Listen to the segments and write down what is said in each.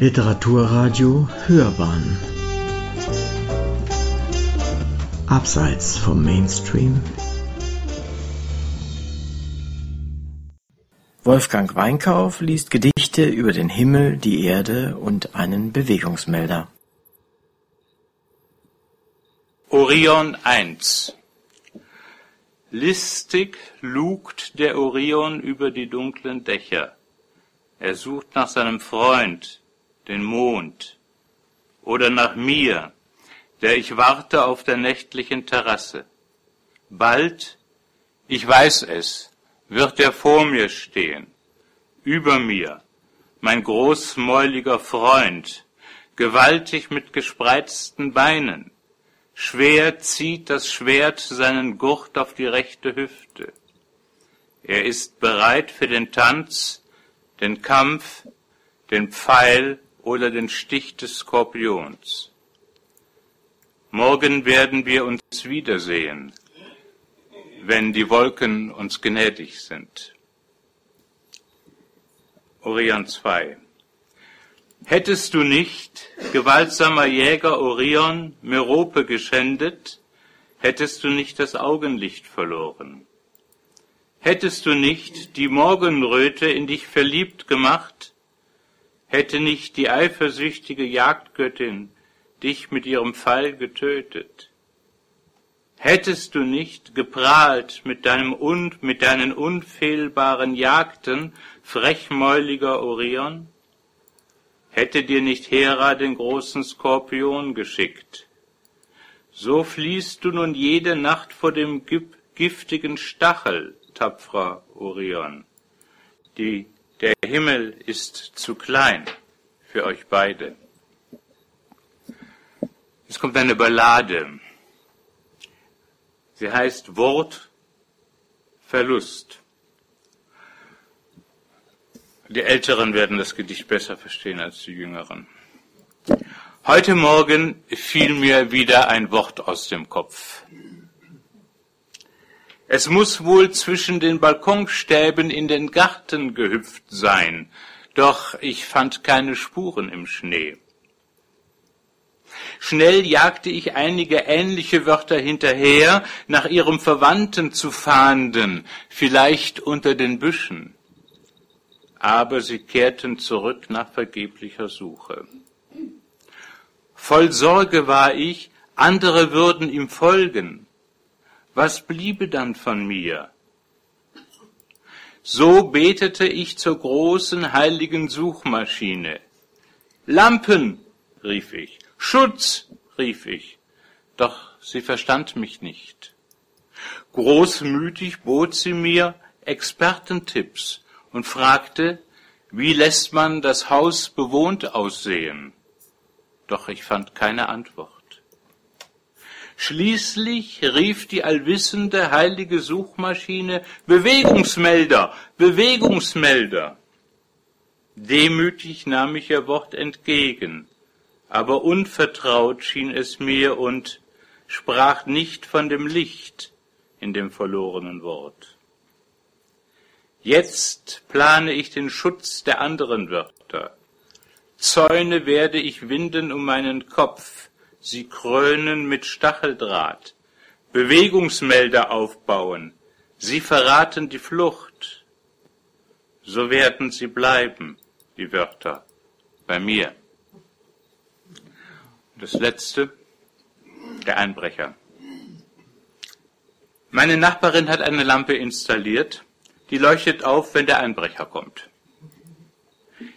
Literaturradio Hörbahn Abseits vom Mainstream Wolfgang Weinkauf liest Gedichte über den Himmel, die Erde und einen Bewegungsmelder. Orion 1 Listig lugt der Orion über die dunklen Dächer. Er sucht nach seinem Freund, den Mond, oder nach mir, der ich warte auf der nächtlichen Terrasse. Bald, ich weiß es, wird er vor mir stehen, über mir, mein großmäuliger Freund, gewaltig mit gespreizten Beinen. Schwer zieht das Schwert seinen Gurt auf die rechte Hüfte. Er ist bereit für den Tanz, den Kampf, den Pfeil oder den Stich des Skorpions. Morgen werden wir uns wiedersehen, wenn die Wolken uns gnädig sind. Orion 2 Hättest du nicht, gewaltsamer Jäger Orion, Merope geschändet, hättest du nicht das Augenlicht verloren. Hättest du nicht die Morgenröte in dich verliebt gemacht, hätte nicht die eifersüchtige Jagdgöttin dich mit ihrem Pfeil getötet. Hättest du nicht geprahlt mit deinem und mit deinen unfehlbaren Jagden, frechmäuliger Orion? hätte dir nicht Hera den großen Skorpion geschickt. So fliehst du nun jede Nacht vor dem giftigen Stachel, tapferer Orion. Die, der Himmel ist zu klein für euch beide. Es kommt eine Ballade. Sie heißt Wortverlust. Die Älteren werden das Gedicht besser verstehen als die Jüngeren. Heute Morgen fiel mir wieder ein Wort aus dem Kopf. Es muss wohl zwischen den Balkonstäben in den Garten gehüpft sein, doch ich fand keine Spuren im Schnee. Schnell jagte ich einige ähnliche Wörter hinterher, nach ihrem Verwandten zu fahnden, vielleicht unter den Büschen aber sie kehrten zurück nach vergeblicher Suche. Voll Sorge war ich, andere würden ihm folgen. Was bliebe dann von mir? So betete ich zur großen heiligen Suchmaschine. Lampen, rief ich. Schutz, rief ich. Doch sie verstand mich nicht. Großmütig bot sie mir Expertentipps, und fragte, wie lässt man das Haus bewohnt aussehen? Doch ich fand keine Antwort. Schließlich rief die allwissende heilige Suchmaschine Bewegungsmelder, Bewegungsmelder. Demütig nahm ich ihr Wort entgegen, aber unvertraut schien es mir und sprach nicht von dem Licht in dem verlorenen Wort. Jetzt plane ich den Schutz der anderen Wörter. Zäune werde ich winden um meinen Kopf, sie krönen mit Stacheldraht, Bewegungsmelder aufbauen, sie verraten die Flucht. So werden sie bleiben, die Wörter, bei mir. Das letzte, der Einbrecher. Meine Nachbarin hat eine Lampe installiert, die leuchtet auf, wenn der Einbrecher kommt.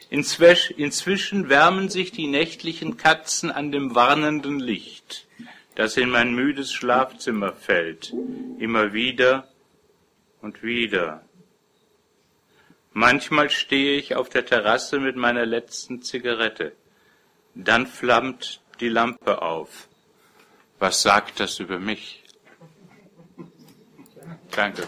Inzwischen wärmen sich die nächtlichen Katzen an dem warnenden Licht, das in mein müdes Schlafzimmer fällt, immer wieder und wieder. Manchmal stehe ich auf der Terrasse mit meiner letzten Zigarette. Dann flammt die Lampe auf. Was sagt das über mich? Danke.